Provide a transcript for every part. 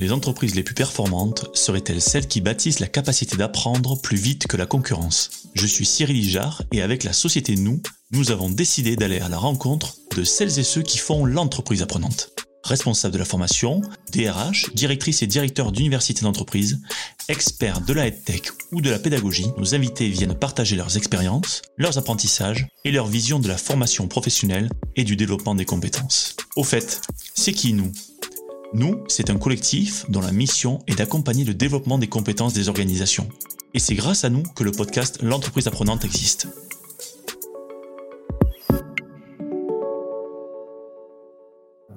Les entreprises les plus performantes seraient-elles celles qui bâtissent la capacité d'apprendre plus vite que la concurrence? Je suis Cyril Ijard et avec la société Nous, nous avons décidé d'aller à la rencontre de celles et ceux qui font l'entreprise apprenante. Responsables de la formation, DRH, directrices et directeurs d'universités d'entreprise, experts de la EdTech ou de la pédagogie, nos invités viennent partager leurs expériences, leurs apprentissages et leur vision de la formation professionnelle et du développement des compétences. Au fait, c'est qui nous? Nous, c'est un collectif dont la mission est d'accompagner le développement des compétences des organisations. Et c'est grâce à nous que le podcast L'entreprise apprenante existe.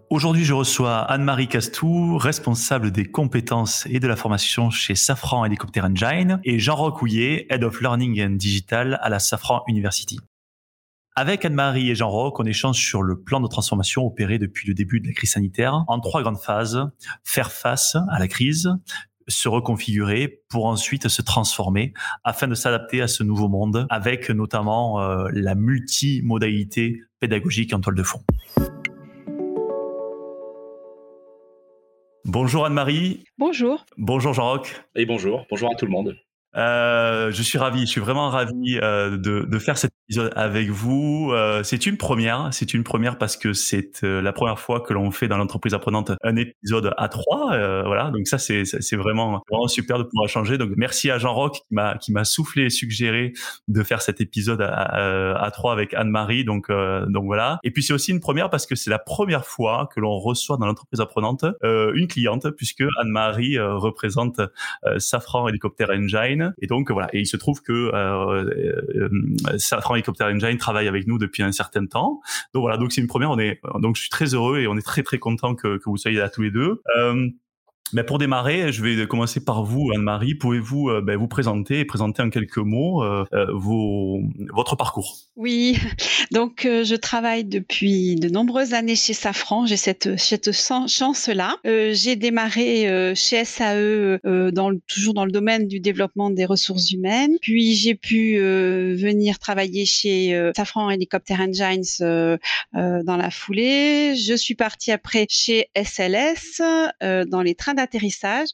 Aujourd'hui, je reçois Anne-Marie Castou, responsable des compétences et de la formation chez Safran Helicopter Engine, et Jean-Roch Houillet, Head of Learning and Digital à la Safran University. Avec Anne-Marie et Jean-Roch, on échange sur le plan de transformation opéré depuis le début de la crise sanitaire en trois grandes phases. Faire face à la crise, se reconfigurer pour ensuite se transformer afin de s'adapter à ce nouveau monde avec notamment euh, la multimodalité pédagogique en toile de fond. Bonjour Anne-Marie. Bonjour. Bonjour Jean-Roch. Et bonjour. Bonjour à tout le monde. Euh, je suis ravi, je suis vraiment ravi euh, de, de, faire cet avec vous. Euh, c'est une première, c'est une première parce que c'est euh, la première fois que l'on fait dans l'entreprise apprenante un épisode à trois. Euh, voilà, donc ça c'est c'est vraiment vraiment super de pouvoir changer. Donc merci à Jean Roch qui m'a qui m'a soufflé et suggéré de faire cet épisode à, trois avec Anne-Marie. Donc donc voilà. Et puis c'est aussi une première parce que c'est la première fois que l'on reçoit dans l'entreprise apprenante une cliente puisque Anne-Marie représente Safran Helicopter Engine et donc voilà. Et il se trouve que euh, Helicopter Engine travaille avec nous depuis un certain temps. Donc voilà. Donc c'est une première. Donc je suis très heureux et on est très très content que, que vous soyez là tous les deux. Euh, mais pour démarrer, je vais commencer par vous, Anne-Marie. Pouvez-vous euh, ben, vous présenter et présenter en quelques mots euh, euh, votre parcours? Oui, donc je travaille depuis de nombreuses années chez Safran. J'ai cette, cette chance-là. J'ai démarré chez SAE toujours dans le domaine du développement des ressources humaines. Puis j'ai pu venir travailler chez Safran Helicopter Engines dans la foulée. Je suis partie après chez SLS dans les trains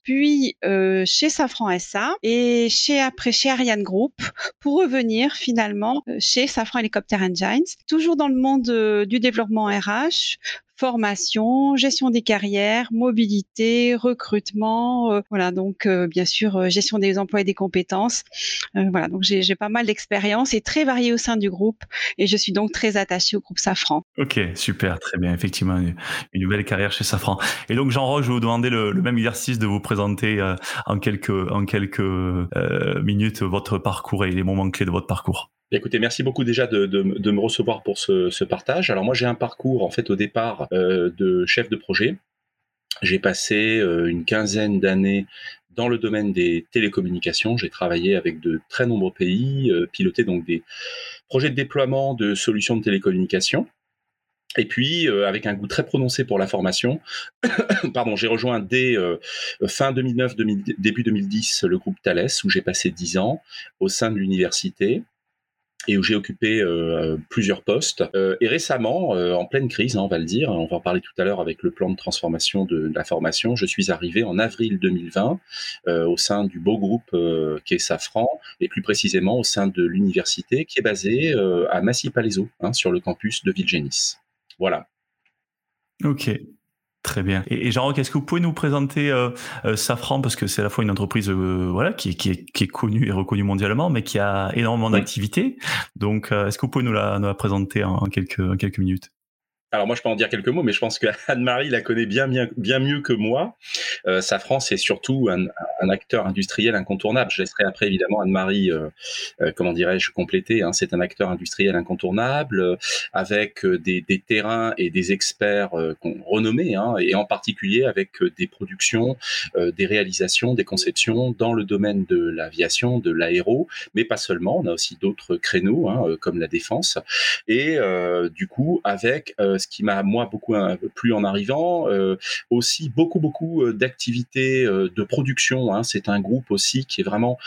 puis euh, chez Safran SA et chez après chez Ariane Group pour revenir finalement euh, chez Safran Helicopter Engines, toujours dans le monde euh, du développement RH, formation, gestion des carrières, mobilité, recrutement, euh, voilà donc euh, bien sûr euh, gestion des emplois et des compétences. voilà donc j'ai pas mal d'expérience et très variée au sein du groupe et je suis donc très attachée au groupe Safran. Ok super très bien effectivement une, nouvelle carrière chez Safran. Et donc Jean-Roch je vais vous demander le, même exercice de vous présenter en quelques en quelques minutes votre parcours et les moments clés de votre parcours. Écoutez, merci beaucoup déjà de, me recevoir pour ce, partage. Alors moi j'ai un parcours en fait au départ euh, de chef de projet. J'ai passé euh, une quinzaine d'années dans le domaine des télécommunications. J'ai travaillé avec de très nombreux pays, euh, piloté donc des projets de déploiement de solutions de télécommunications. Et puis, avec un goût très prononcé pour la formation, pardon, j'ai rejoint dès fin 2009, début 2010 le groupe Thales, où j'ai passé dix ans au sein de l'université et où j'ai occupé euh, plusieurs postes. Euh, et récemment, euh, en pleine crise, hein, on va le dire, on va en parler tout à l'heure avec le plan de transformation de, la formation, je suis arrivé en avril 2020 au sein du beau groupe qui est et plus précisément au sein de l'université qui est basée à Massy-Palaiseau, hein, sur le campus de Villegénis. Voilà. Ok, Très bien. Et, Jean-Roch, est-ce que vous pouvez nous présenter euh, euh, Safran parce que c'est à la fois une entreprise euh, voilà qui, qui, est, qui est connue et reconnue mondialement, mais qui a énormément d'activités. Donc, est-ce que vous pouvez nous la, nous la présenter en, quelques, en quelques minutes? Alors moi, je peux en dire quelques mots, mais je pense que Anne-Marie la connaît bien, bien, bien mieux que moi. Euh, Safran, c'est surtout un, un, acteur industriel incontournable. Je laisserai après évidemment Anne-Marie, euh, euh, comment dirais-je, compléter. Hein. C'est un acteur industriel incontournable euh, avec euh, des, des, terrains et des experts renommés, hein, et en particulier avec des productions, des réalisations, des conceptions dans le domaine de l'aviation, de l'aéro, mais pas seulement. On a aussi d'autres créneaux, hein, comme la défense, et du coup avec ce qui m'a moi beaucoup plu en arrivant. aussi beaucoup beaucoup d'activités de production. Hein. C'est un groupe aussi qui est vraiment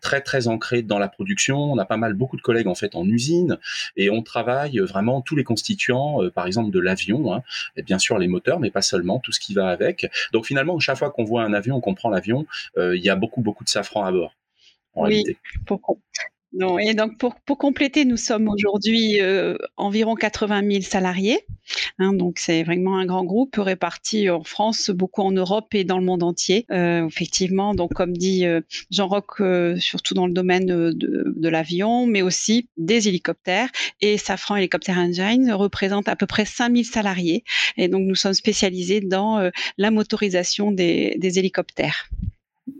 très très ancré dans la production. On a pas mal beaucoup de collègues en fait en usine et on travaille vraiment tous les constituants, par exemple de l'avion, hein. et bien sûr les moteurs, mais pas seulement, tout ce qui va avec. Donc finalement, chaque fois qu'on voit un avion, qu'on prend l'avion, il y a beaucoup beaucoup de safran à bord. En oui, non, et donc pour, pour compléter, nous sommes aujourd'hui euh, environ 80 000 salariés. Hein, donc c'est vraiment un grand groupe réparti en France, beaucoup en Europe et dans le monde entier. Euh, effectivement, donc comme dit euh, Jean-Roch, euh, surtout dans le domaine de, de l'avion, mais aussi des hélicoptères. Et Safran Helicopter Engine représente à peu près 5000 salariés. Et donc nous sommes spécialisés dans la motorisation des, des hélicoptères.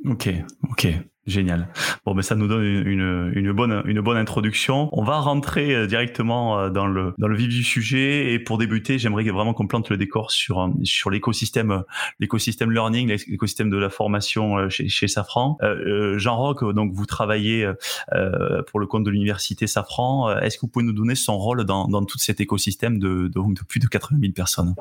Ok, ok. Génial. Bon, mais ça nous donne une, une, bonne une bonne introduction. On va rentrer euh, directement euh, dans le dans le vif du sujet et pour débuter, j'aimerais vraiment qu'on plante le décor sur euh, sur l'écosystème l'écosystème learning, l'écosystème de la formation chez, chez Safran. Jean Roch, donc vous travaillez pour le compte de l'université Safran. Est-ce que vous pouvez nous donner son rôle dans dans tout cet écosystème de de, de plus de 80 000 personnes?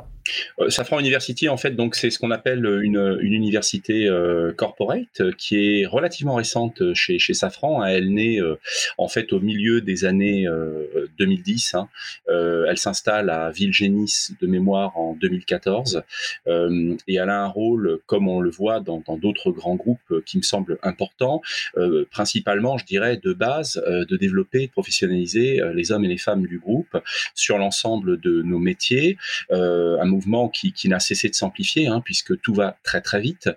Safran University, en fait, donc c'est ce qu'on appelle une une université corporate qui est relativement récente euh, chez, chez Safran. Hein. Elle naît euh, en fait au milieu des années 2010. Euh, hein. elle s'installe à Villegénis de mémoire en 2014 et elle a un rôle, comme on le voit dans d'autres grands groupes, qui me semble important, principalement, je dirais, de base, de développer, de professionnaliser les hommes et les femmes du groupe sur l'ensemble de nos métiers. un mouvement qui, n'a cessé de s'amplifier, hein, puisque tout va très très vite.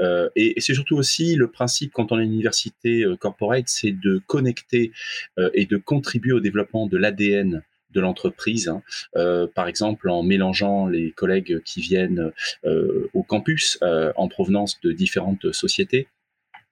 et, et c'est surtout aussi le principe quand on université euh, corporate, c'est de connecter euh, et de contribuer au développement de l'ADN de l'entreprise, hein. euh, par exemple en mélangeant les collègues qui viennent au campus en provenance de différentes sociétés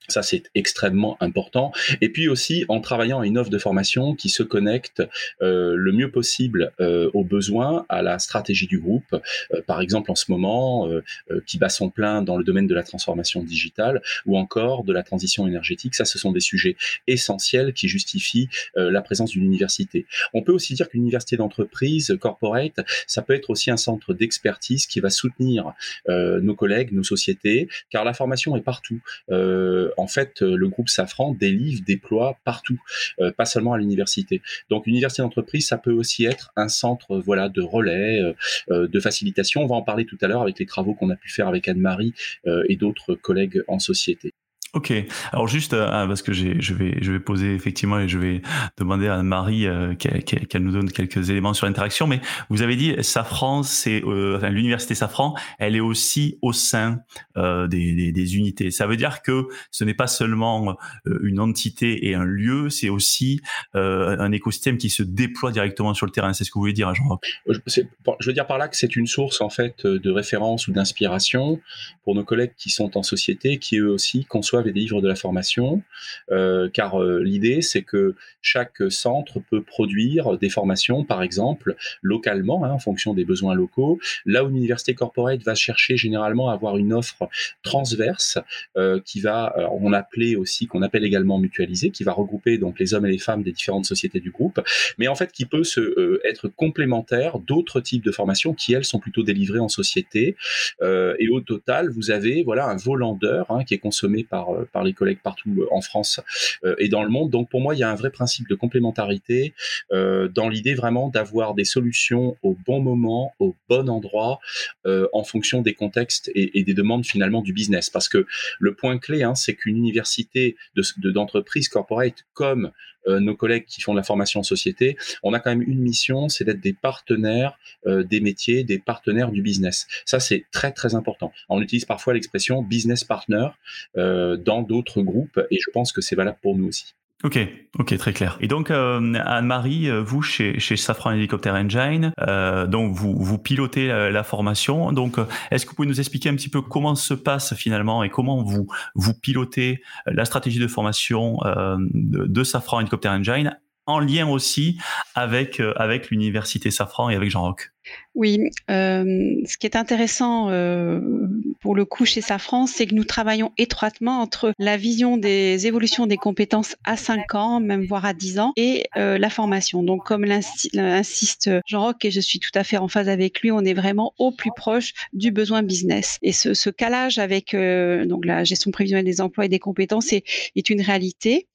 ça, c'est extrêmement important. Et puis aussi en travaillant à une offre de formation qui se connecte euh, le mieux possible euh, aux besoins, à la stratégie du groupe. Euh, par exemple, en ce moment, euh, euh, qui bat son plein dans le domaine de la transformation digitale ou encore de la transition énergétique. Ça, ce sont des sujets essentiels qui justifient euh, la présence d'une université. On peut aussi dire qu'une université d'entreprise, corporate, ça peut être aussi un centre d'expertise qui va soutenir nos collègues, nos sociétés, car la formation est partout en fait, euh, le groupe Safran délivre, déploie partout, euh, pas seulement à l'université. Donc, université d'entreprise, ça peut aussi être un centre, voilà, de relais, euh, de facilitation. On va en parler tout à l'heure avec les travaux qu'on a pu faire avec Anne-Marie et d'autres collègues en société. Ok. Alors juste euh, ah, parce que je vais je vais poser effectivement et je vais demander à Marie euh, qu'elle nous donne quelques éléments sur l'interaction. Mais vous avez dit Safran, c'est euh, enfin, l'université Safran, elle est aussi au sein des, des, unités. Ça veut dire que ce n'est pas seulement une entité et un lieu, c'est aussi un écosystème qui se déploie directement sur le terrain. C'est ce que vous voulez dire, Jean roch Je veux dire par là que c'est une source en fait de référence ou d'inspiration pour nos collègues qui sont en société, qui eux aussi conçoivent et des livres de la formation, euh, car euh, l'idée c'est que chaque centre peut produire des formations, par exemple, localement, hein, en fonction des besoins locaux. Là où l'université corporate va chercher généralement à avoir une offre transverse euh, qui va, on appelait aussi, qu'on appelle également mutualisée, qui va regrouper donc les hommes et les femmes des différentes sociétés du groupe, mais en fait qui peut se, être complémentaire d'autres types de formations qui elles sont plutôt délivrées en société. et au total, vous avez voilà un volandeur hein, qui est consommé par par, les collègues partout euh, en France euh, et dans le monde. Donc pour moi, il y a un vrai principe de complémentarité dans l'idée vraiment d'avoir des solutions au bon moment, au bon endroit, en fonction des contextes et, des demandes finalement du business. Parce que le point clé, hein, c'est qu'une université d'entreprise de, corporate comme euh, nos collègues qui font de la formation en société, on a quand même une mission, c'est d'être des partenaires euh, des métiers, des partenaires du business. Ça, c'est très très important. On utilise parfois l'expression business partner euh, dans d'autres groupes et je pense que c'est valable pour nous aussi. Ok, ok, très clair. Et donc euh, Anne-Marie, euh, vous chez, chez Safran Helicopter Engine, euh, donc vous vous pilotez la, formation. Donc est-ce que vous pouvez nous expliquer un petit peu comment se passe finalement et comment vous vous pilotez la stratégie de formation de, de, Safran Helicopter Engine en lien aussi avec avec l'université Safran et avec Jean Roch? Oui, euh, ce qui est intéressant euh, pour le coup chez Safran, c'est que nous travaillons étroitement entre la vision des évolutions des compétences à 5 ans, même voire à 10 ans, et euh, la formation. Donc, comme l'insiste Jean-Roch, et je suis tout à fait en phase avec lui, on est vraiment au plus proche du besoin business. Et ce, ce calage avec donc la gestion prévisionnelle des emplois et des compétences est, est une réalité.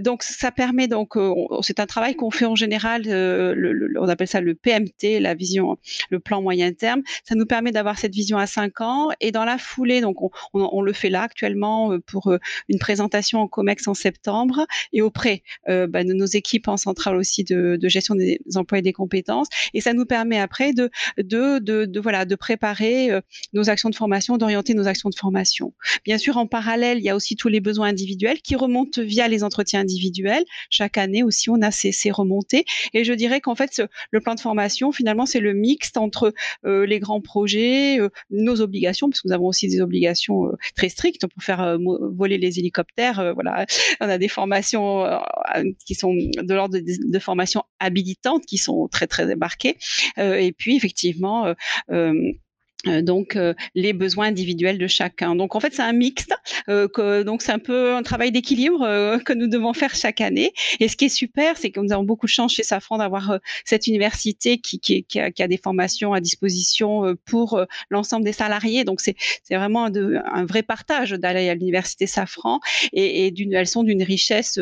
donc, ça permet donc, c'est un travail qu'on fait en général, le, on appelle ça le PMT, la vision le plan moyen terme. Ça nous permet d'avoir cette vision à cinq ans et dans la foulée, donc on, le fait là actuellement euh, pour euh, une présentation en COMEX en septembre et auprès euh, bah, de nos équipes en centrale aussi de, gestion des emplois et des compétences. Et ça nous permet après de, de, de, voilà, de préparer nos actions de formation, d'orienter nos actions de formation. Bien sûr, en parallèle, il y a aussi tous les besoins individuels qui remontent via les entretiens individuels. Chaque année aussi, on a ces remontées. Et je dirais qu'en fait, le plan de formation, finalement, c'est le mix entre euh, les grands projets, euh, nos obligations, parce que nous avons aussi des obligations euh, très strictes pour faire voler les hélicoptères. voilà, on a des formations qui sont de l'ordre de, de, formations habilitantes qui sont très très marquées. et puis effectivement donc euh, les besoins individuels de chacun. Donc en fait c'est un mixte, euh, que, donc c'est un peu un travail d'équilibre que nous devons faire chaque année. Et ce qui est super, c'est que nous avons beaucoup de chance chez Safran d'avoir cette université qui, qui, qui, a, qui, a, des formations à disposition pour l'ensemble des salariés. Donc c'est vraiment un vrai partage d'aller à l'université Safran et, et d'une elles sont d'une richesse,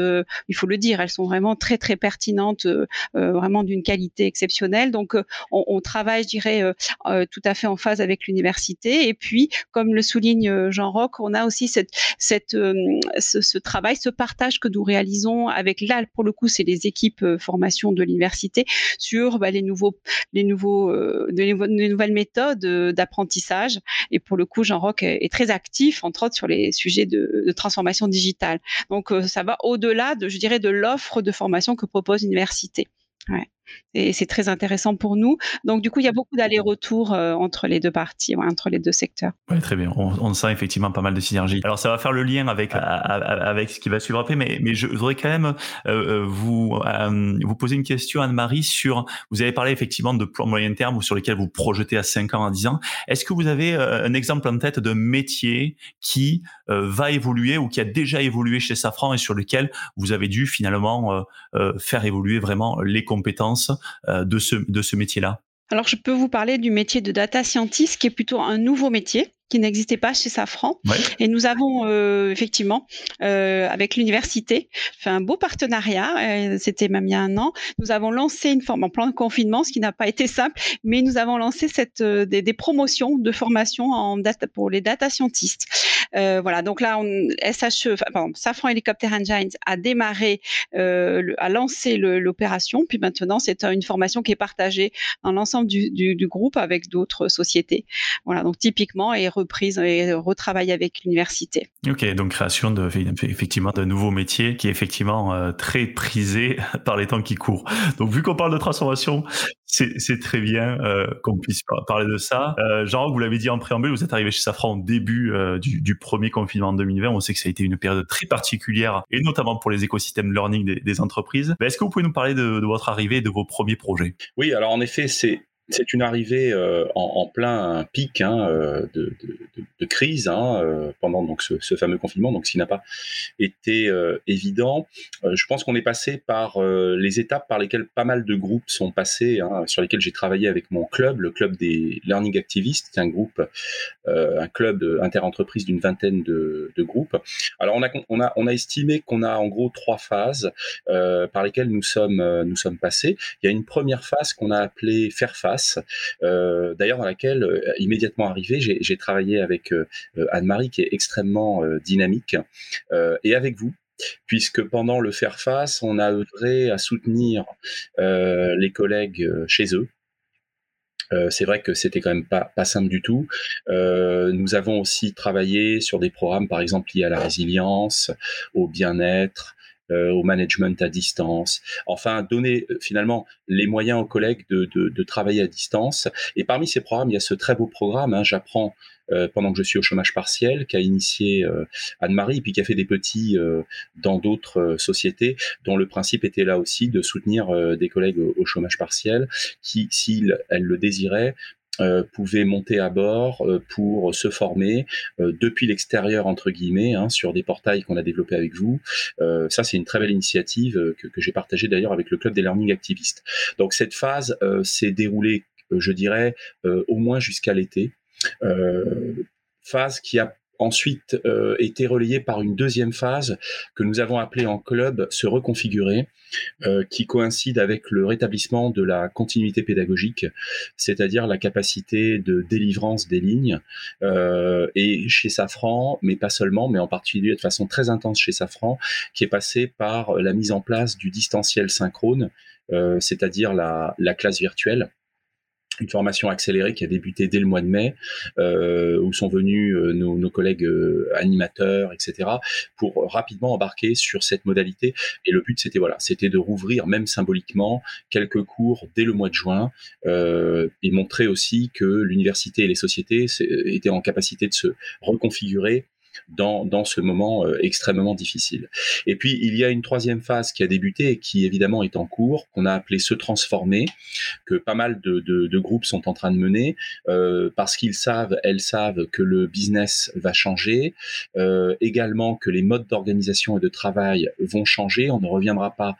il faut le dire, elles sont vraiment très très pertinentes, vraiment d'une qualité exceptionnelle. Donc on, on, travaille, je dirais, tout à fait en phase avec avec l'université. Et puis, comme le souligne euh, Jean Roch, on a aussi cette, euh, ce, travail, ce partage que nous réalisons avec là, pour le coup, c'est les équipes euh, formation de l'université sur bah, les nouveaux, les nouveaux, les, nouvelles méthodes d'apprentissage. Et pour le coup, Jean Roch est, très actif, entre autres, sur les sujets de, transformation digitale. Donc, ça va au-delà de, je dirais, de l'offre de formation que propose l'université. Et c'est très intéressant pour nous. Donc, du coup, il y a beaucoup d'allers-retours euh, entre les deux parties, entre les deux secteurs. Oui, très bien. On, sent effectivement pas mal de synergie. Alors, ça va faire le lien avec, avec ce qui va suivre après, mais, mais je voudrais quand même euh, euh, vous, vous poser une question, Anne-Marie, sur, vous avez parlé effectivement de plan moyen terme ou sur lesquels vous projetez à 5 ans, à 10 ans. Est-ce que vous avez un exemple en tête de métier qui va évoluer ou qui a déjà évolué chez Safran et sur lequel vous avez dû finalement faire évoluer vraiment les compétences euh, de ce, de ce métier-là alors, je peux vous parler du métier de data scientist, qui est plutôt un nouveau métier qui n'existait pas chez Safran. Et nous avons euh, effectivement, euh, avec l'université, fait un beau partenariat. C'était même il y a un an. Nous avons lancé une forme en plan de confinement, ce qui n'a pas été simple, mais nous avons lancé cette, des, des, promotions de formation en data, pour les data scientists. Voilà, donc là, on, SHE, pardon, Safran Helicopter Engines a démarré, a lancé l'opération, puis maintenant c'est une formation qui est partagée dans l'ensemble du, du, du, groupe avec d'autres sociétés. Voilà, donc typiquement, et reprise et retravailler avec l'université. Ok, donc création de effectivement de nouveaux métiers qui est effectivement euh, très prisé par les temps qui courent. Donc vu qu'on parle de transformation, c'est très bien euh, qu'on puisse parler de ça. Euh, Jean, vous l'avez dit en préambule, vous êtes arrivé chez Safran au début euh, du, du, premier confinement en 2020. On sait que ça a été une période très particulière et notamment pour les écosystèmes learning des, des entreprises. Est-ce que vous pouvez nous parler de, de votre arrivée et de vos premiers projets? Oui, alors en effet, c'est c'est une arrivée euh, en, plein pic hein, euh, de, crise hein, euh, pendant donc ce, fameux confinement, donc ce qui n'a pas été évident. je pense qu'on est passé par les étapes par lesquelles pas mal de groupes sont passés, hein, sur lesquels j'ai travaillé avec mon club, le club des Learning Activists, un groupe, un club interentreprise d'une vingtaine de, groupes. Alors on a estimé qu'on a en gros trois phases par lesquelles nous sommes, nous sommes passés. Il y a une première phase qu'on a appelée faire face euh, d'ailleurs dans laquelle euh, immédiatement arrivé, j'ai travaillé avec euh, Anne-Marie qui est extrêmement dynamique et avec vous puisque pendant le faire face, on a œuvré à soutenir les collègues chez eux. c'est vrai que c'était quand même pas, pas simple du tout. nous avons aussi travaillé sur des programmes, par exemple liés à la résilience, au bien-être, au management à distance. Enfin, donner finalement les moyens aux collègues de, de, travailler à distance. Et parmi ces programmes, il y a ce très beau programme. Hein, J'apprends euh, pendant que je suis au chômage partiel, qu'a initié euh, Anne-Marie, puis qui a fait des petits euh, dans d'autres sociétés, dont le principe était là aussi de soutenir des collègues au, chômage partiel, qui, s'ils le désiraient, pouvaient monter à bord pour se former depuis l'extérieur entre guillemets hein, sur des portails qu'on a développés avec vous. ça c'est une très belle initiative que, que j'ai partagée d'ailleurs avec le club des learning activistes. Donc cette phase s'est déroulée, je dirais, au moins jusqu'à l'été. Euh, phase qui a ensuite euh, été relayée par une deuxième phase que nous avons appelée en club se reconfigurer, euh, qui coïncide avec le rétablissement de la continuité pédagogique, c'est-à-dire la capacité de délivrance des lignes. et chez Safran, mais pas seulement, mais en particulier de façon très intense chez Safran, qui est passé par la mise en place du distanciel synchrone, c'est-à-dire la, la classe virtuelle une formation accélérée qui a débuté dès le mois de mai, euh, où sont venus euh, nos, collègues euh, animateurs, etc., pour rapidement embarquer sur cette modalité. Et le but, c'était voilà, c'était de rouvrir, même symboliquement, quelques cours dès le mois de juin, et montrer aussi que l'université et les sociétés étaient en capacité de se reconfigurer dans, ce moment euh, extrêmement difficile. Et puis, il y a une troisième phase qui a débuté et qui évidemment est en cours, qu'on a appelé se transformer, que pas mal de, groupes sont en train de mener, euh, parce qu'ils savent, elles savent que le business va changer, euh, également que les modes d'organisation et de travail vont changer, on ne reviendra pas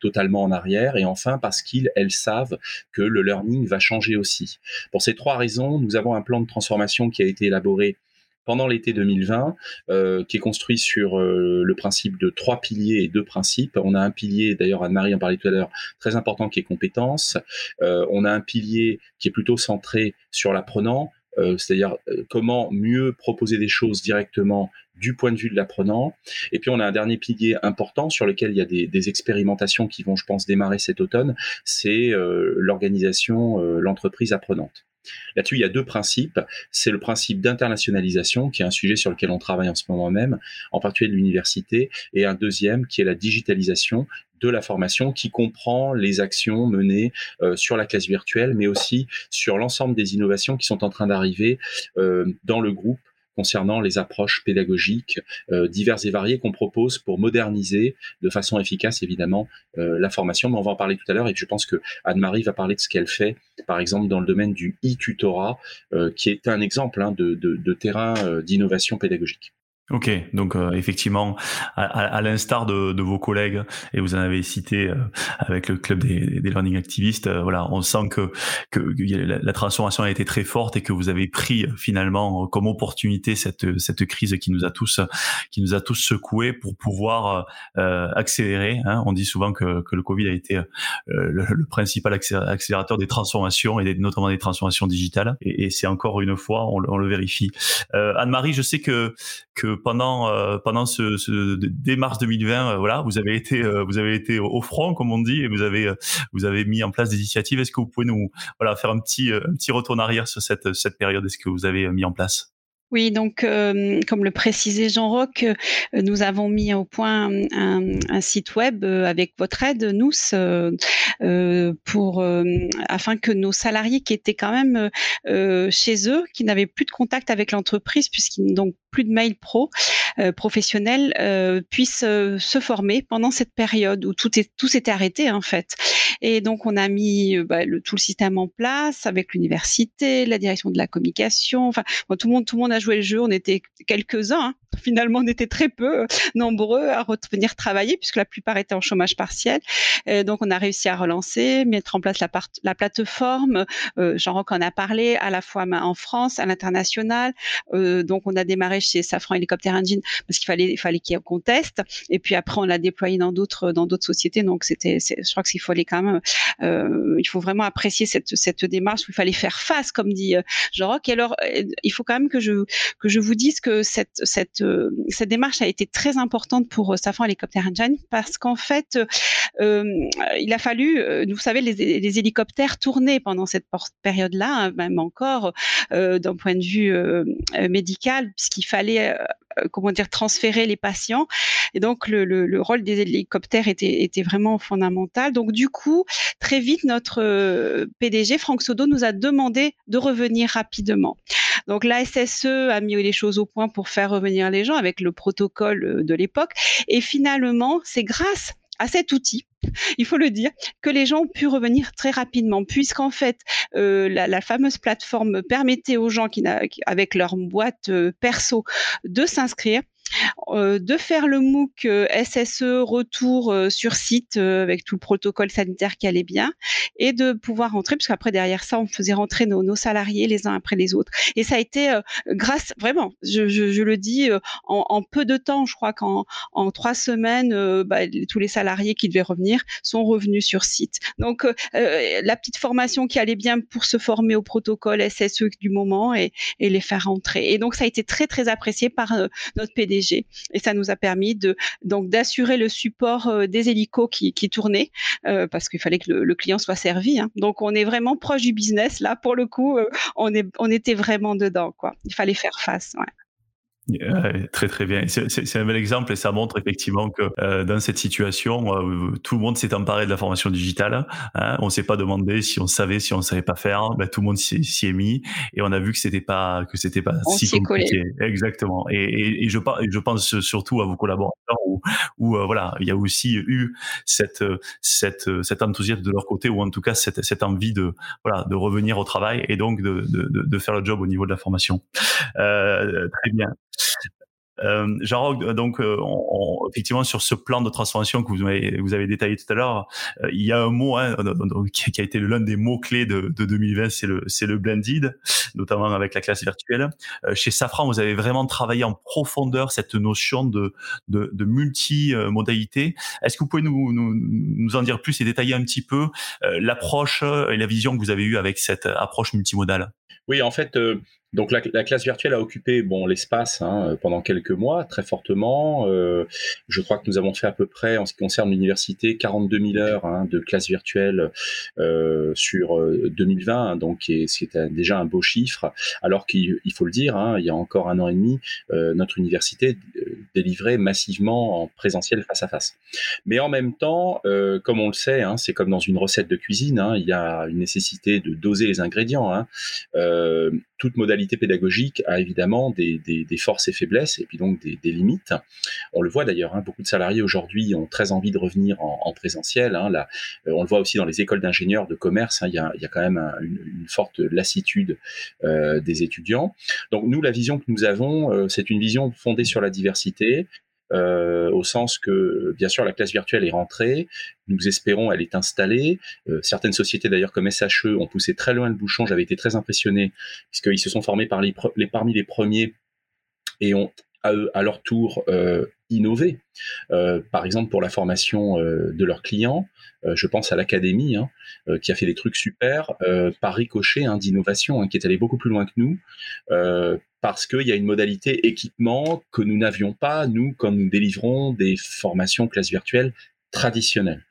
totalement en arrière, et enfin parce qu'ils, elles savent que le learning va changer aussi. Pour ces trois raisons, nous avons un plan de transformation qui a été élaboré pendant l'été 2020, euh, qui est construit sur euh, le principe de trois piliers et deux principes. On a un pilier, d'ailleurs Anne-Marie en parlait tout à l'heure, très important qui est compétence. Euh, on a un pilier qui est plutôt centré sur l'apprenant, c'est-à-dire comment mieux proposer des choses directement du point de vue de l'apprenant. Et puis on a un dernier pilier important sur lequel il y a des, des expérimentations qui vont, je pense, démarrer cet automne, c'est l'organisation, l'entreprise apprenante. Là-dessus, il y a deux principes. C'est le principe d'internationalisation, qui est un sujet sur lequel on travaille en ce moment même, en particulier de l'université, et un deuxième qui est la digitalisation de la formation qui comprend les actions menées euh, sur la classe virtuelle, mais aussi sur l'ensemble des innovations qui sont en train d'arriver euh, dans le groupe concernant les approches pédagogiques euh, diverses et variées qu'on propose pour moderniser de façon efficace évidemment euh, la formation. Mais on va en parler tout à l'heure et je pense que Anne-Marie va parler de ce qu'elle fait, par exemple dans le domaine du e-tutorat, euh, qui est un exemple hein, de, de, de terrain d'innovation pédagogique. Ok, donc euh, effectivement, à, à l'instar de, de, vos collègues, et vous en avez cité euh, avec le club des, des learning activistes, euh, voilà, on sent que, que la, la, transformation a été très forte et que vous avez pris finalement comme opportunité cette cette crise qui nous a tous qui nous a tous secoués pour pouvoir accélérer. Hein. On dit souvent que, que le Covid a été le, le, principal accélérateur des transformations et des, notamment des transformations digitales. Et, et c'est encore une fois, on, on le vérifie. Anne-Marie, je sais que que pendant euh, pendant ce, ce, dès mars 2020, euh, voilà, vous avez été euh, vous avez été au front comme on dit et vous avez vous avez mis en place des initiatives. Est-ce que vous pouvez nous voilà faire un petit un petit retour en arrière sur cette cette période? Est-ce que vous avez mis en place? Oui, donc euh, comme le précisait Jean-Roch, euh, nous avons mis au point un, un site web euh, avec votre aide, nous, pour afin que nos salariés qui étaient quand même chez eux, qui n'avaient plus de contact avec l'entreprise, puisqu'ils n'ont donc plus de mail pro professionnel, puissent se former pendant cette période où tout est tout s'était arrêté en fait. Et donc on a mis bah, le, tout le système en place avec l'université, la direction de la communication, enfin tout le monde a jouer le jeu. On était quelques-uns. Hein. Finalement, on était très peu euh, nombreux à revenir travailler puisque la plupart étaient en chômage partiel. donc, on a réussi à relancer, mettre en place la, la plateforme. Euh, Jean-Roch en a parlé à la fois en France, à l'international. Euh, donc, on a démarré chez Safran Helicopter Engine parce qu'il fallait, il fallait qu'on teste. Et puis après, on l'a déployé dans d'autres, dans d'autres sociétés. Donc, c'était, je crois qu'il fallait quand même, euh, il faut vraiment apprécier cette, cette démarche où il fallait faire face, comme dit Jean-Roch. Et alors, il faut quand même que je, que je vous dise que cette, cette, euh, cette démarche a été très importante pour euh, Safran Helicopter Engine parce qu'en fait, euh, il a fallu, vous savez, les, hélicoptères tournaient pendant cette période-là, hein, même encore d'un point de vue médical, puisqu'il fallait comment dire transférer les patients. Et donc le rôle des hélicoptères était, était vraiment fondamental. Donc du coup, très vite, notre PDG Franck Sodo nous a demandé de revenir rapidement. Donc la SSE a mis les choses au point pour faire revenir les gens avec le protocole de l'époque. Et finalement, c'est grâce à cet outil, il faut le dire, que les gens ont pu revenir très rapidement, puisqu'en fait, euh, la, la, fameuse plateforme permettait aux gens qui, avec leur boîte euh, perso de s'inscrire de faire le MOOC SSE retour sur site avec tout le protocole sanitaire qui allait bien et de pouvoir rentrer, parce qu'après derrière ça, on faisait rentrer nos, salariés les uns après les autres. Et ça a été grâce, vraiment, je, le dis, en, peu de temps, je crois qu'en en trois semaines, bah, tous les salariés qui devaient revenir sont revenus sur site. Donc la petite formation qui allait bien pour se former au protocole SSE du moment et, les faire rentrer. Et donc ça a été très très apprécié par notre Et ça nous a permis donc d'assurer le support euh, des hélicos qui, tournaient euh, parce qu'il fallait que le, client soit servi. Hein. Donc on est vraiment proche du business là pour le coup. Euh, on était vraiment dedans quoi. Il fallait faire face. Très très bien. C'est un bel exemple et ça montre effectivement que euh, dans cette situation, euh, tout le monde s'est emparé de la formation digitale. Hein, on s'est pas demandé si on savait, si on savait pas faire. Ben, tout le monde s'y est mis et on a vu que c'était pas que c'était pas si compliqué. Exactement. Et, et, et, je, je pense surtout à vos collaborateurs où, où euh, voilà, il y a aussi eu cette cette cet enthousiasme de leur côté ou en tout cas cette cette envie de voilà de revenir au travail et donc de de, de faire le job au niveau de la formation. Euh, très bien. Euh, Jean donc euh, on, effectivement sur ce plan de transformation que vous avez, vous avez détaillé tout à l'heure, euh, il y a un mot hein, qui, a été l'un des mots clés de, de 2020, c'est le c'est le blended, notamment avec la classe virtuelle. Euh, chez Safran, vous avez vraiment travaillé en profondeur cette notion de de, de multi-modalité. Est-ce que vous pouvez nous, nous, nous en dire plus et détailler un petit peu l'approche et la vision que vous avez eue avec cette approche multimodale? Oui, en fait, donc la, la, classe virtuelle a occupé bon l'espace hein, pendant quelques mois très fortement. Euh, je crois que nous avons fait à peu près en ce qui concerne l'université 42 000 heures hein, de classe virtuelle euh, sur 2020, euh, hein, donc c'était déjà un beau chiffre. Alors qu'il faut le dire, il y a encore un an et demi, euh, notre université euh, délivrait massivement en présentiel face à face. Mais en même temps, euh, comme on le sait, c'est comme dans une recette de cuisine, il y a une nécessité de doser les ingrédients. toute modalité pédagogique a évidemment des, des, forces et faiblesses et puis donc des, des limites. On le voit d'ailleurs, hein, beaucoup de salariés aujourd'hui ont très envie de revenir en, en présentiel. Hein, là, euh, on le voit aussi dans les écoles d'ingénieurs de commerce. Hein, il, y a, y a quand même un, une, une, forte lassitude euh, des étudiants. Donc nous, la vision que nous avons, euh, c'est une vision fondée sur la diversité, euh, au sens que, bien sûr, la classe virtuelle est rentrée, nous espérons, elle est installée. Euh, certaines sociétés, d'ailleurs, comme SHE, ont poussé très loin le bouchon. J'avais été très impressionné, puisqu'ils se sont formés par les, parmi les premiers et ont, à, leur tour, euh, innové. Euh, par exemple, pour la formation euh, de leurs clients, euh, je pense à l'académie, hein, qui a fait des trucs super, par ricochet hein, d'innovation, hein, qui est allé beaucoup plus loin que nous, parce qu'il y a une modalité équipement que nous n'avions pas, nous, quand nous délivrons des formations classe virtuelle traditionnelles.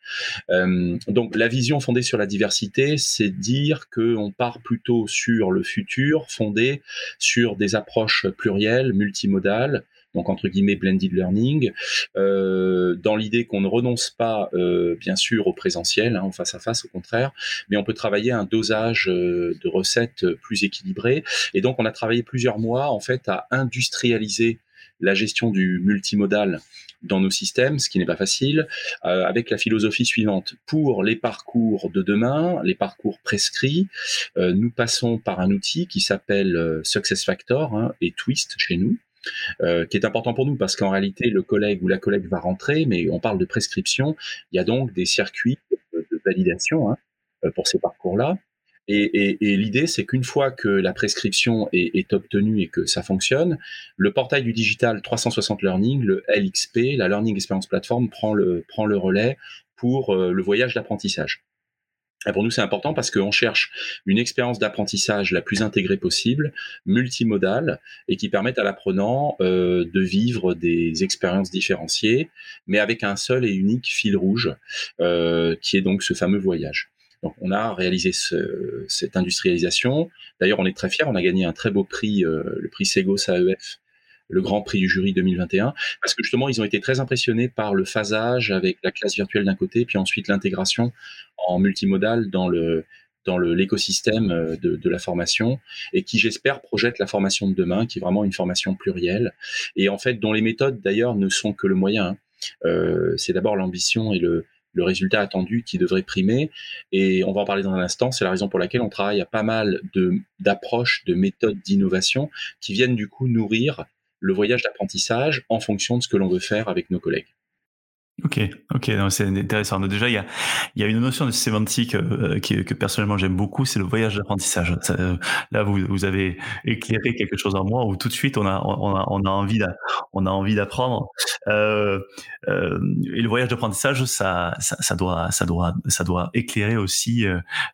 Euh, donc la vision fondée sur la diversité, c'est dire qu'on part plutôt sur le futur, fondé sur des approches plurielles, multimodales, donc entre guillemets blended learning, euh, dans l'idée qu'on ne renonce pas euh, bien sûr au présentiel, hein, face à face au contraire, mais on peut travailler un dosage euh, de recettes plus équilibré. Et donc on a travaillé plusieurs mois en fait à industrialiser la gestion du multimodal dans nos systèmes, ce qui n'est pas facile, euh, avec la philosophie suivante. Pour les parcours de demain, les parcours prescrits, euh, nous passons par un outil qui s'appelle euh, SuccessFactor hein, et Twist chez nous, euh, qui est important pour nous parce qu'en réalité, le collègue ou la collègue va rentrer, mais on parle de prescription. Il y a donc des circuits de, validation hein, euh, pour ces parcours-là. Et, l'idée, c'est qu'une fois que la prescription est, est, obtenue et que ça fonctionne, le portail du digital 360 Learning, le LXP, la Learning Experience Platform, prend le, prend le relais pour euh, le voyage d'apprentissage. Et pour nous, c'est important parce qu'on cherche une expérience d'apprentissage la plus intégrée possible, multimodale, et qui permette à l'apprenant euh, de vivre des expériences différenciées, mais avec un seul et unique fil rouge, euh, qui est donc ce fameux voyage. Donc, on a réalisé ce, cette industrialisation. D'ailleurs, on est très fiers. On a gagné un très beau prix, euh, le prix Segos AEF le Grand Prix du jury 2021, parce que justement, ils ont été très impressionnés par le phasage avec la classe virtuelle d'un côté, puis ensuite l'intégration en multimodal dans le dans l'écosystème euh, de, la formation et qui j'espère projette la formation de demain qui est vraiment une formation plurielle et en fait dont les méthodes d'ailleurs ne sont que le moyen hein. euh, c'est d'abord l'ambition et le, le résultat attendu qui devrait primer. Et on va en parler dans un instant. C'est la raison pour laquelle on travaille à pas mal d'approches, de, méthodes d'innovation qui viennent du coup nourrir le voyage d'apprentissage en fonction de ce que l'on veut faire avec nos collègues. Ok, ok, c'est intéressant. déjà, il y a, une notion de sémantique euh, que personnellement j'aime beaucoup, c'est le voyage d'apprentissage. Euh, là, vous, vous avez éclairé quelque chose en moi où tout de suite on a, envie, d'apprendre. Euh, et le voyage d'apprentissage, ça, doit, éclairer aussi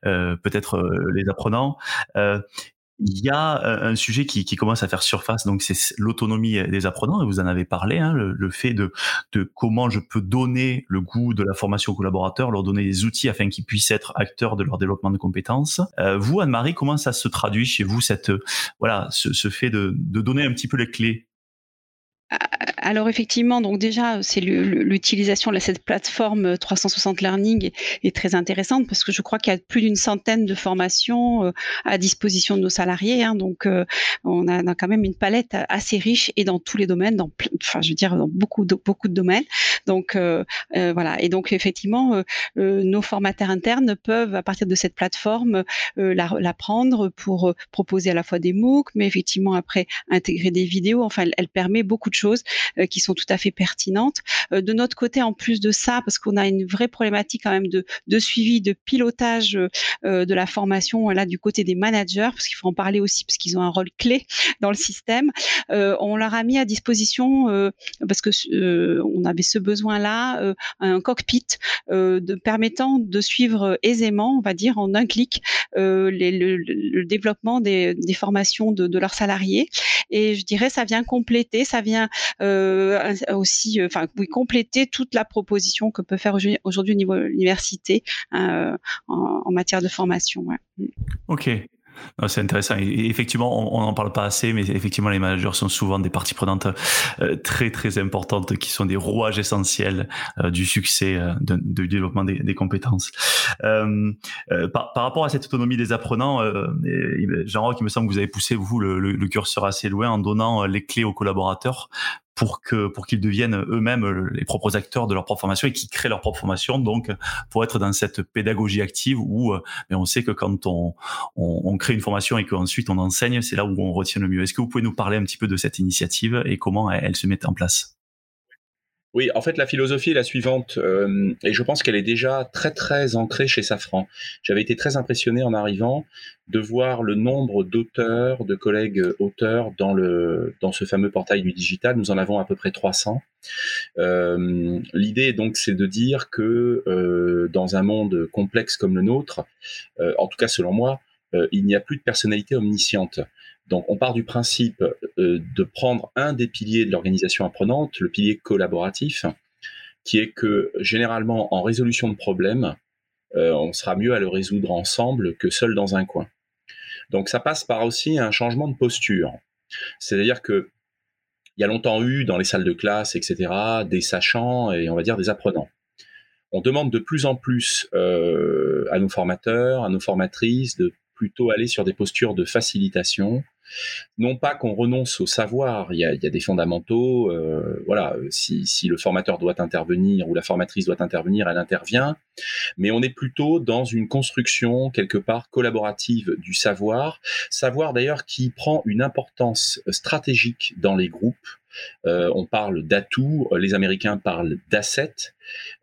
peut-être les apprenants. Il y a euh, un sujet qui, qui, commence à faire surface, donc c'est l'autonomie des apprenants, et vous en avez parlé, hein, le, fait de, de, comment je peux donner le goût de la formation aux collaborateurs, leur donner des outils afin qu'ils puissent être acteurs de leur développement de compétences. Euh, vous, Anne-Marie, comment ça se traduit chez vous, cette, voilà, ce, ce fait de, de donner un petit peu les clés alors effectivement, donc déjà, c'est l'utilisation de cette plateforme 360 euh, Learning est, très intéressante parce que je crois qu'il y a plus d'une centaine de formations euh, à disposition de nos salariés. Hein, donc, euh, on, a, quand même une palette assez riche et dans tous les domaines, dans, enfin, je veux dire, dans beaucoup de, beaucoup de domaines. Donc, voilà. Et donc, effectivement, nos formateurs internes peuvent, à partir de cette plateforme, la, prendre pour proposer à la fois des MOOC, mais effectivement, après, intégrer des vidéos. Enfin, elle, elle permet beaucoup de choses euh, qui sont tout à fait pertinentes. Euh, de notre côté, en plus de ça, parce qu'on a une vraie problématique quand même de, suivi, de pilotage euh, de la formation là du côté des managers, parce qu'il faut en parler aussi parce qu'ils ont un rôle clé dans le système. on leur a mis à disposition parce que on avait ce besoin-là un cockpit permettant de suivre aisément, on va dire en un clic, le, développement des, formations de leurs salariés. Et je dirais ça vient compléter, ça vient euh, aussi, euh, enfin, oui, compléter toute la proposition que peut faire aujourd'hui au niveau de l'université euh, en, matière de formation. Ok, c'est intéressant. Effectivement, on n'en parle pas assez, mais effectivement, les managers sont souvent des parties prenantes euh, très très importantes, qui sont des rouages essentiels euh, du succès euh, du développement des, compétences. Par, rapport à cette autonomie des apprenants, Jean-Roch, il me semble que vous avez poussé vous le, le, curseur assez loin en donnant les clés aux collaborateurs pour que pour qu'ils deviennent eux-mêmes euh, les propres acteurs de leur propre formation et qu'ils créent leur propre formation. Donc, pour être dans cette pédagogie active où euh, mais on sait que quand on, on, on crée une formation et qu'ensuite on enseigne, c'est là où on retient le mieux. Est-ce que vous pouvez nous parler un petit peu de cette initiative et comment elle se met en place? Oui, en fait, la philosophie est la suivante, euh, et je pense qu'elle est déjà très très ancrée chez Safran. J'avais été très impressionné en arrivant de voir le nombre d'auteurs, de collègues auteurs dans le dans ce fameux portail du digital. Nous en avons à peu près 300. Euh, L'idée donc c'est de dire que euh, dans un monde complexe comme le nôtre, euh, en tout cas selon moi, euh, il n'y a plus de personnalité omnisciente. Donc, on part du principe euh, de prendre un des piliers de l'organisation apprenante, le pilier collaboratif, qui est que généralement, en résolution de problèmes, euh, on sera mieux à le résoudre ensemble que seul dans un coin. Donc, ça passe par aussi un changement de posture. C'est-à-dire que il y a longtemps eu dans les salles de classe, etc., des sachants et on va dire des apprenants. On demande de plus en plus euh, à nos formateurs, à nos formatrices de plutôt aller sur des postures de facilitation, non pas qu'on renonce au savoir, il y a, des fondamentaux, euh, voilà, si, le formateur doit intervenir ou la formatrice doit intervenir, elle intervient, mais on est plutôt dans une construction quelque part collaborative du savoir, savoir d'ailleurs qui prend une importance stratégique dans les groupes, euh, on parle d'atouts, les Américains parlent d'assets.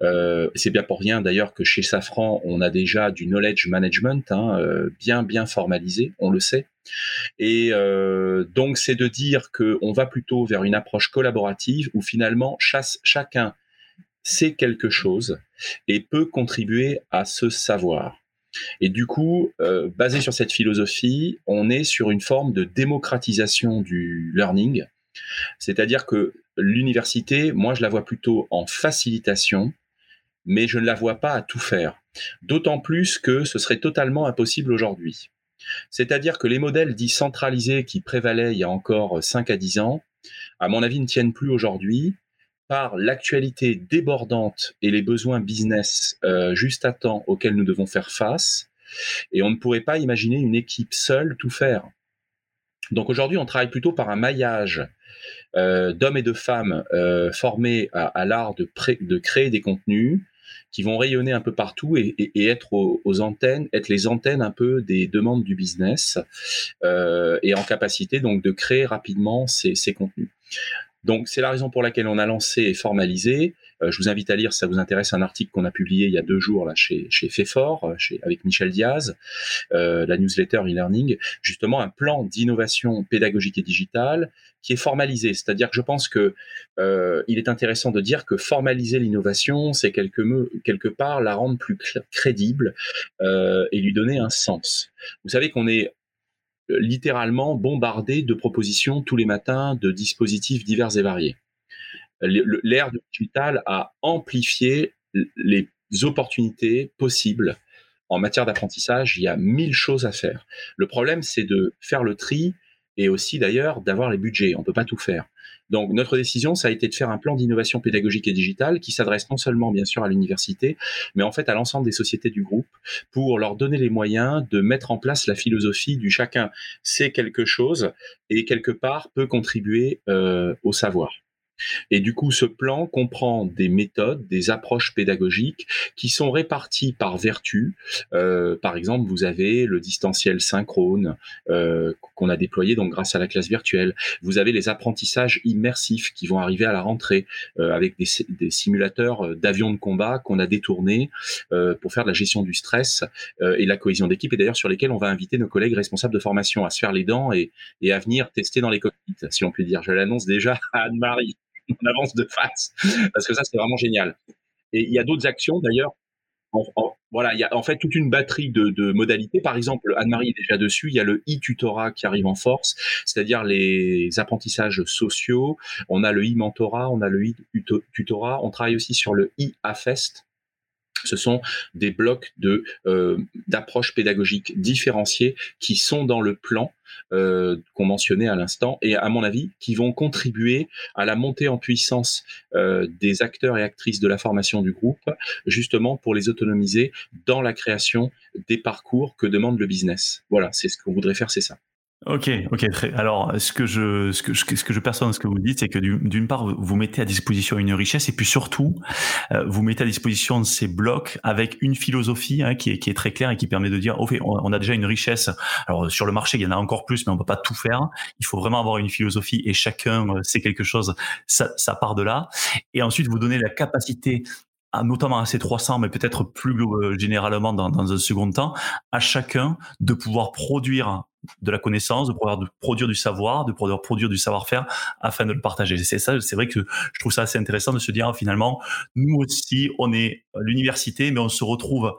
Euh, c'est bien pour rien d'ailleurs que chez Safran, on a déjà du knowledge management hein, bien bien formalisé, on le sait. Et euh, donc, c'est de dire qu'on va plutôt vers une approche collaborative où finalement chasse, chacun sait quelque chose et peut contribuer à ce savoir. Et du coup, euh, basé sur cette philosophie, on est sur une forme de démocratisation du learning. C'est-à-dire que l'université, moi, je la vois plutôt en facilitation, mais je ne la vois pas à tout faire. D'autant plus que ce serait totalement impossible aujourd'hui. C'est-à-dire que les modèles dits centralisés qui prévalaient il y a encore 5 à 10 ans à mon avis, ne tiennent plus aujourd'hui par l'actualité débordante et les besoins business euh, juste à temps auxquels nous devons faire face. Et on ne pourrait pas imaginer une équipe seule tout faire. Donc aujourd'hui, on travaille plutôt par un maillage d'hommes et de femmes euh, formés à, l'art de, de, créer des contenus qui vont rayonner un peu partout et, être aux, antennes, être les antennes un peu des demandes du business euh, et en capacité donc de créer rapidement ces, ces contenus. Donc c'est la raison pour laquelle on a lancé et formalisé. Euh, je vous invite à lire, si ça vous intéresse, un article qu'on a publié il y a deux jours là chez chez euh, avec Michel Diaz, euh, la newsletter e-learning, justement un plan d'innovation pédagogique et digitale qui est formalisé. C'est-à-dire que je pense que il est intéressant de dire que formaliser l'innovation, c'est quelque, quelque part la rendre plus crédible euh, et lui donner un sens. Vous savez qu'on est littéralement bombardé de propositions tous les matins de dispositifs divers et variés. L'ère digital a amplifié les opportunités possibles en matière d'apprentissage. Il y a mille choses à faire. Le problème, c'est de faire le tri et aussi d'ailleurs d'avoir les budgets. On peut pas tout faire. Donc notre décision, ça a été de faire un plan d'innovation pédagogique et digitale qui s'adresse non seulement bien sûr à l'université, mais en fait à l'ensemble des sociétés du groupe pour leur donner les moyens de mettre en place la philosophie du chacun sait quelque chose et quelque part peut contribuer euh, au savoir. Et du coup, ce plan comprend des méthodes, des approches pédagogiques qui sont réparties par vertu. Euh, par exemple, vous avez le distanciel synchrone euh, qu'on a déployé donc grâce à la classe virtuelle. Vous avez les apprentissages immersifs qui vont arriver à la rentrée euh, avec des, des, simulateurs d'avions de combat qu'on a détournés pour faire de la gestion du stress et la cohésion d'équipe et d'ailleurs sur lesquels on va inviter nos collègues responsables de formation à se faire les dents et, et à venir tester dans les cockpits, si on peut dire. Je l'annonce déjà à Anne-Marie. on avance de face parce que ça c'est vraiment génial. Et il y a d'autres actions d'ailleurs. voilà, il y a en fait toute une batterie de, modalités. Par exemple, Anne-Marie est déjà dessus. Il y a le e-tutorat qui arrive en force, c'est-à-dire les apprentissages sociaux. On a le e-mentorat, on a le e-tutorat. On travaille aussi sur le e-affest ce sont des blocs de euh, d'approches pédagogiques différenciées qui sont dans le plan euh, qu'on mentionnait à l'instant et à mon avis qui vont contribuer à la montée en puissance euh, des acteurs et actrices de la formation du groupe justement pour les autonomiser dans la création des parcours que demande le business. Voilà, c'est ce qu'on voudrait faire, c'est ça. Ok, ok. Très. Alors, ce que je, ce que, ce que je perçois dans ce que vous dites, c'est que d'une part, vous mettez à disposition une richesse, et puis surtout, euh, vous mettez à disposition ces blocs avec une philosophie hein, qui, est, qui est très claire et qui permet de dire, oh, on a déjà une richesse. Alors sur le marché, il y en a encore plus, mais on peut pas tout faire. Il faut vraiment avoir une philosophie, et chacun euh, sait quelque chose. Ça, ça part de là. Et ensuite, vous donnez la capacité notamment à ces 300, mais peut-être plus euh, généralement dans, dans, un second temps, à chacun de pouvoir produire de la connaissance, de pouvoir produire du savoir, de pouvoir produire du savoir-faire afin de le partager. C'est ça, c'est vrai que je trouve ça assez intéressant de se dire finalement, nous aussi, on est l'université, mais on se retrouve euh,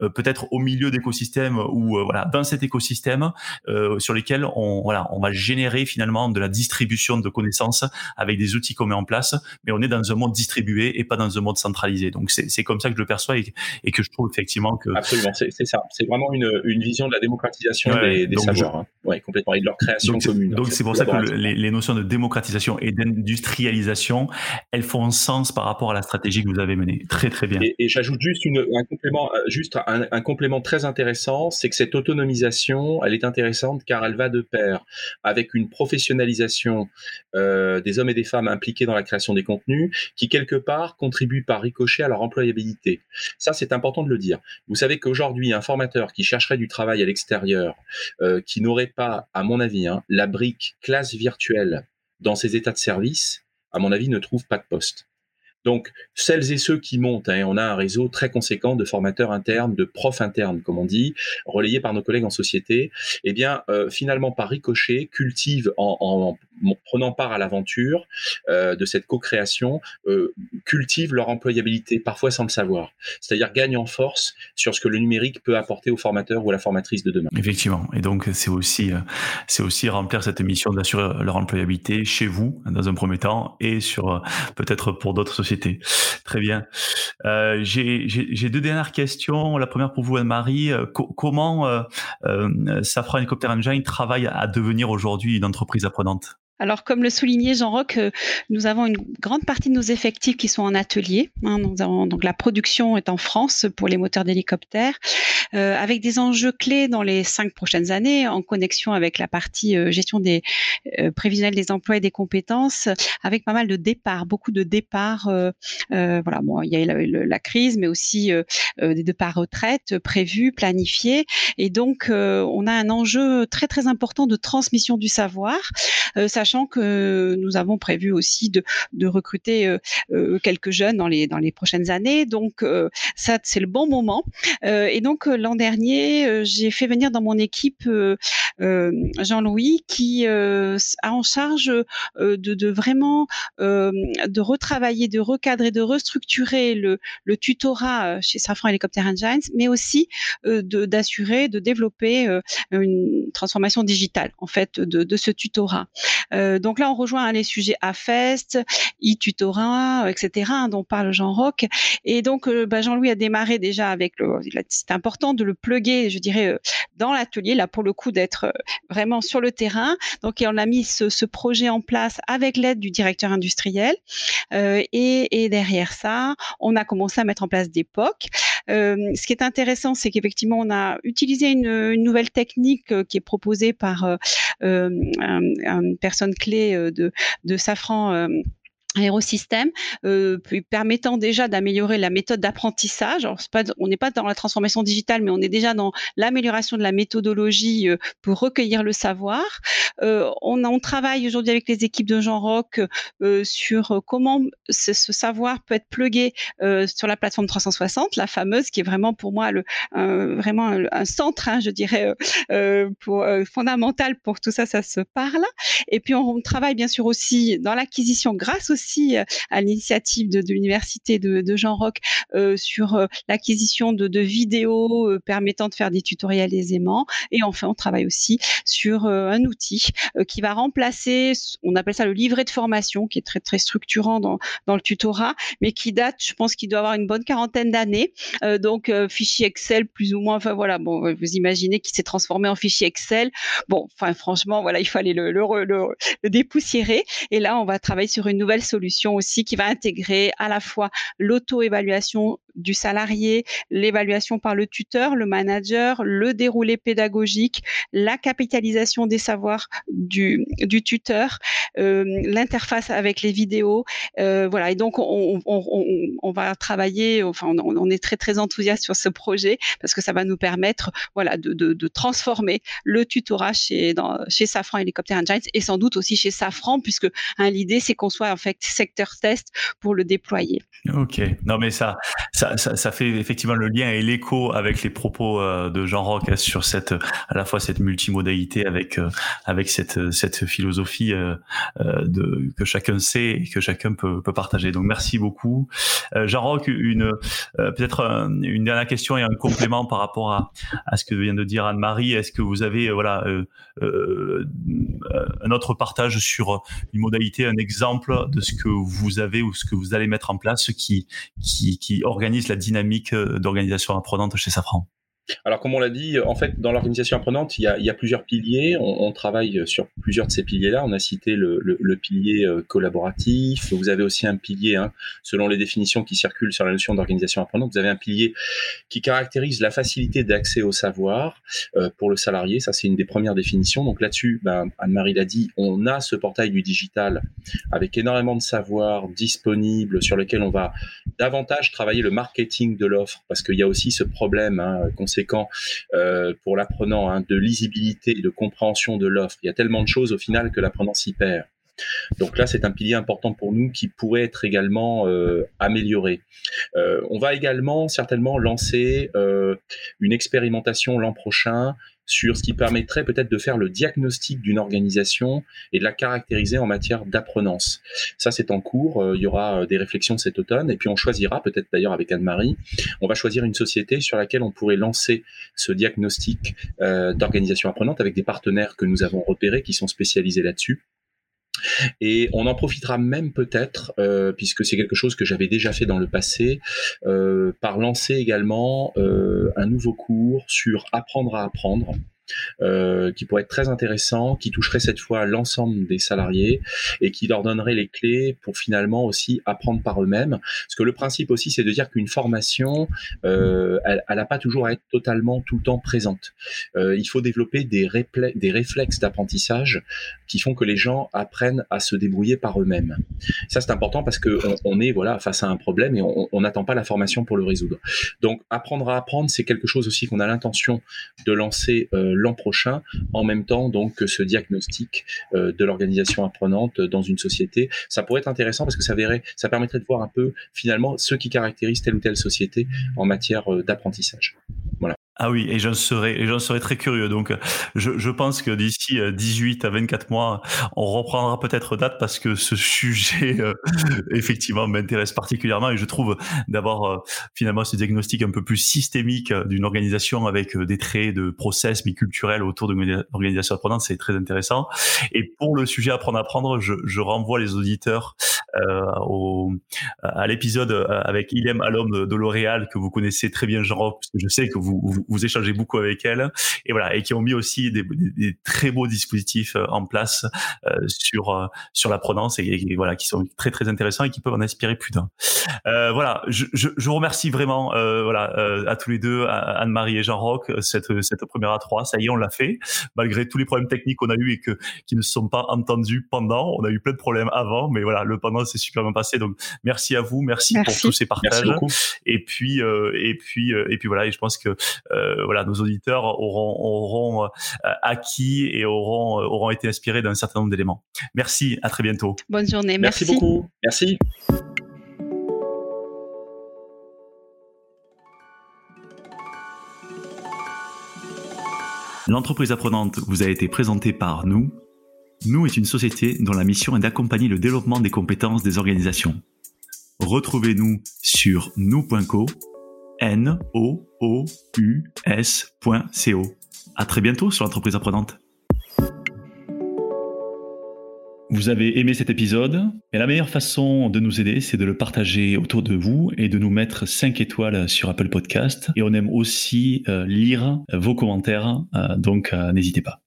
peut-être au milieu d'écosystèmes ou euh, voilà dans cet écosystème euh, sur lesquels on voilà on va générer finalement de la distribution de connaissances avec des outils qu'on met en place mais on est dans un monde distribué et pas dans un monde centralisé. Donc c'est comme ça que je le perçois et, et, que je trouve effectivement que absolument c'est ça. C'est vraiment une, une, vision de la démocratisation des, des savoirs hein. ouais, complètement. Et de leur création commune donc c'est pour ça que les, les, notions de démocratisation et d'industrialisation elles font sens par rapport à la stratégie que vous avez menée. Très très bien. Et, et j'ajoute juste une, un complément juste un, complément très intéressant, c'est que cette autonomisation, elle est intéressante car elle va de pair avec une professionnalisation euh, des hommes et des femmes impliqués dans la création des contenus, qui quelque part contribue par ricochet à leur employabilité. Ça, c'est important de le dire. Vous savez qu'aujourd'hui, un formateur qui chercherait du travail à l'extérieur, euh, qui n'aurait pas, à mon avis, hein, la brique classe virtuelle dans ses états de service, à mon avis, ne trouve pas de poste. Donc, celles et ceux qui montent, hein, on a un réseau très conséquent de formateurs internes, de profs internes, comme on dit, relayés par nos collègues en société, eh bien, euh, finalement, par ricochet, cultivent en, prenant part à l'aventure euh, de cette co-création, euh, cultivent leur employabilité, parfois sans le savoir. C'est-à-dire gagnent en force sur ce que le numérique peut apporter aux formateurs ou à la formatrice de demain. Effectivement. Et donc, c'est aussi, c'est aussi remplir cette mission d'assurer leur employabilité chez vous, dans un premier temps, et sur peut-être pour d'autres sociétés Très bien. Euh, j'ai deux dernières questions. La première pour vous, Anne-Marie. Euh, comment euh, euh, Safran Helicopter Engine travaille à devenir aujourd'hui une entreprise apprenante? Alors, comme le soulignait Jean-Roch, euh, nous avons une grande partie de nos effectifs qui sont en atelier. Hein. donc, la production est en France pour les moteurs d'hélicoptères, euh, avec des enjeux clés dans les cinq prochaines années, en connexion avec la partie euh, gestion des prévisionnels des emplois et des compétences, avec pas mal de départs, beaucoup de départs. voilà, bon, il y a la, la crise, mais aussi des départs retraite prévus, planifiés, et donc on a un enjeu très très important de transmission du savoir. Sachant que nous avons prévu aussi de, recruter euh, euh, quelques jeunes dans les, dans les prochaines années. Donc, euh, ça, c'est le bon moment. et donc, l'an dernier, j'ai fait venir dans mon équipe Jean-Louis qui a en charge de, vraiment de retravailler, de recadrer, de restructurer le, tutorat chez Safran Helicopter Engines, mais aussi d'assurer, de développer une transformation digitale en fait de ce tutorat. Euh, donc là, on rejoint hein, les sujets AFEST, e-tutorat, etc., hein, dont parle Jean-Roch. Et donc, euh, bah, Jean-Louis a démarré déjà avec le. C'est important de le pluguer, je dirais, euh, dans l'atelier, là, pour le coup, d'être vraiment sur le terrain. Donc, on a mis ce, projet en place avec l'aide du directeur industriel. et, derrière ça, on a commencé à mettre en place des POC. Ce qui est intéressant, c'est qu'effectivement, on a utilisé une, nouvelle technique qui est proposée par une personne clé euh, de, de Safran euh, aérosystème euh, permettant déjà d'améliorer la méthode d'apprentissage. on n'est pas dans la transformation digitale, mais on est déjà dans l'amélioration de la méthodologie euh, pour recueillir le savoir. Euh, on, travaille aujourd'hui avec les équipes de Jean Rock euh, sur comment ce, savoir peut être plugué sur la plateforme 360, la fameuse, qui est vraiment pour moi le, vraiment un, centre, hein, je dirais, fondamental pour tout ça, ça se parle. Et puis on travaille bien sûr aussi dans l'acquisition grâce aussi euh, à l'initiative de, l'université de, Jean Roch euh, sur euh, l'acquisition de, vidéos permettant de faire des tutoriels aisément. Et enfin, on travaille aussi sur un outil qui va remplacer, on appelle ça le livret de formation, qui est très très structurant dans, dans le tutorat, mais qui date, je pense qu'il doit avoir une bonne quarantaine d'années. donc fichier Excel plus ou moins, enfin voilà, bon, vous imaginez qu'il s'est transformé en fichier Excel. Bon, enfin franchement, voilà, il fallait le, le dépoussiérer. Et là, on va travailler sur une nouvelle solution aussi qui va intégrer à la fois l'auto-évaluation du salarié, l'évaluation par le tuteur, le manager, le déroulé pédagogique, la capitalisation des savoirs du, du tuteur, euh, l'interface avec les vidéos. Euh, voilà, et donc on, on, va travailler, enfin on, est très très enthousiaste sur ce projet parce que ça va nous permettre voilà, de, de, transformer le tutorat chez, chez Safran Helicopter Engines et sans doute aussi chez Safran puisque hein, l'idée c'est qu'on soit en fait secteur test pour le déployer. Ok, non mais ça, ça, ça, fait effectivement le lien et l'écho avec les propos euh, de Jean Roch sur cette, à la fois cette multimodalité avec euh, avec cette cette philosophie euh, de que chacun sait et que chacun peut, peut partager. Donc merci beaucoup, Jean Roch. Une peut-être une dernière question et un complément par rapport à à ce que vient de dire Anne-Marie. Est-ce que vous avez voilà un autre partage sur une modalité, un exemple de ce que vous avez ou ce que vous allez mettre en place qui, qui, qui organise la dynamique euh, d'organisation apprenante chez Safran alors, comme on l'a dit, en fait, dans l'organisation apprenante, il y a, plusieurs piliers. On, travaille sur plusieurs de ces piliers-là. On a cité le, pilier euh, collaboratif. Vous avez aussi un pilier, hein, selon les définitions qui circulent sur la notion d'organisation apprenante, vous avez un pilier qui caractérise la facilité d'accès au savoir euh, pour le salarié. Ça, c'est une des premières définitions. Donc là-dessus, ben, Anne-Marie l'a dit, on a ce portail du digital avec énormément de savoir disponible sur lequel on va davantage travailler le marketing de l'offre parce qu'il y a aussi ce problème hein, conséquent euh, pour l'apprenant hein, de lisibilité et de compréhension de l'offre. Il y a tellement de choses au final que l'apprenant s'y perd. Donc là, c'est un pilier important pour nous qui pourrait être également euh, amélioré. Euh, on va également certainement lancer une expérimentation l'an prochain sur ce qui permettrait peut-être de faire le diagnostic d'une organisation et de la caractériser en matière d'apprenance. Ça, c'est en cours. Euh, il y aura euh, des réflexions cet automne et puis on choisira, peut-être d'ailleurs avec Anne-Marie, on va choisir une société sur laquelle on pourrait lancer ce diagnostic euh, d'organisation apprenante avec des partenaires que nous avons repérés qui sont spécialisés là-dessus et on en profitera même peut-être, euh, puisque c'est quelque chose que j'avais déjà fait dans le passé, euh, par lancer également euh, un nouveau cours sur apprendre à apprendre. Euh, qui pourrait être très intéressant, qui toucherait cette fois l'ensemble des salariés et qui leur donnerait les clés pour finalement aussi apprendre par eux-mêmes. Parce que le principe aussi, c'est de dire qu'une formation, euh, elle n'a pas toujours à être totalement tout le temps présente. Euh, il faut développer des, réflexes d'apprentissage qui font que les gens apprennent à se débrouiller par eux-mêmes. Ça, c'est important parce que on, est voilà face à un problème et on n'attend pas la formation pour le résoudre. Donc, apprendre à apprendre, c'est quelque chose aussi qu'on a l'intention de lancer l'an prochain, en même temps donc que ce diagnostic euh, de l'organisation apprenante dans une société. Ça pourrait être intéressant parce que ça verrait, ça permettrait de voir un peu finalement ce qui caractérise telle ou telle société en matière euh, d'apprentissage. Voilà. Ah oui, et j'en serais, j'en serais très curieux. Donc, je, je pense que d'ici 18 à 24 mois, on reprendra peut-être date parce que ce sujet, effectivement, m'intéresse particulièrement et je trouve d'avoir finalement ce diagnostic un peu plus systémique d'une organisation avec des traits de process mi-culturel autour d'une organisation apprenante, c'est très intéressant. Et pour le sujet apprendre à apprendre, je, je renvoie les auditeurs euh, au, à l'épisode avec Ilem Alom de, L'Oréal que vous connaissez très bien, Jean parce que je sais que vous vous échangez beaucoup avec elle, et voilà, et qui ont mis aussi des, des, très beaux dispositifs euh, en place euh, sur euh, sur la prononce et, voilà, qui sont très très intéressants et qui peuvent en inspirer plus d'un. Euh, voilà, je, je, je, vous remercie vraiment, voilà, à tous les deux, Anne-Marie et Jean-Roch, cette cette première à 3 ça y est, on l'a fait, malgré tous les problèmes techniques qu'on a eu et que qui ne sont pas entendus pendant. On a eu plein de problèmes avant, mais voilà, le pendant s'est super bien passé. Donc merci à vous, merci, pour tous ces partages. Et puis et puis et puis voilà, et je pense que euh, voilà, nos auditeurs auront, auront euh, acquis et auront, euh, auront été inspirés d'un certain nombre d'éléments. Merci, à très bientôt. Bonne journée, merci. Merci beaucoup. Merci. L'entreprise apprenante vous a été présentée par nous. Nous est une société dont la mission est d'accompagner le développement des compétences des organisations. Retrouvez-nous sur nous.co N-O-O-U-S.co. À très bientôt sur l'entreprise apprenante. Vous avez aimé cet épisode Et la meilleure façon de nous aider, c'est de le partager autour de vous et de nous mettre 5 étoiles sur Apple Podcast. Et on aime aussi euh, lire vos commentaires, euh, donc euh, n'hésitez pas.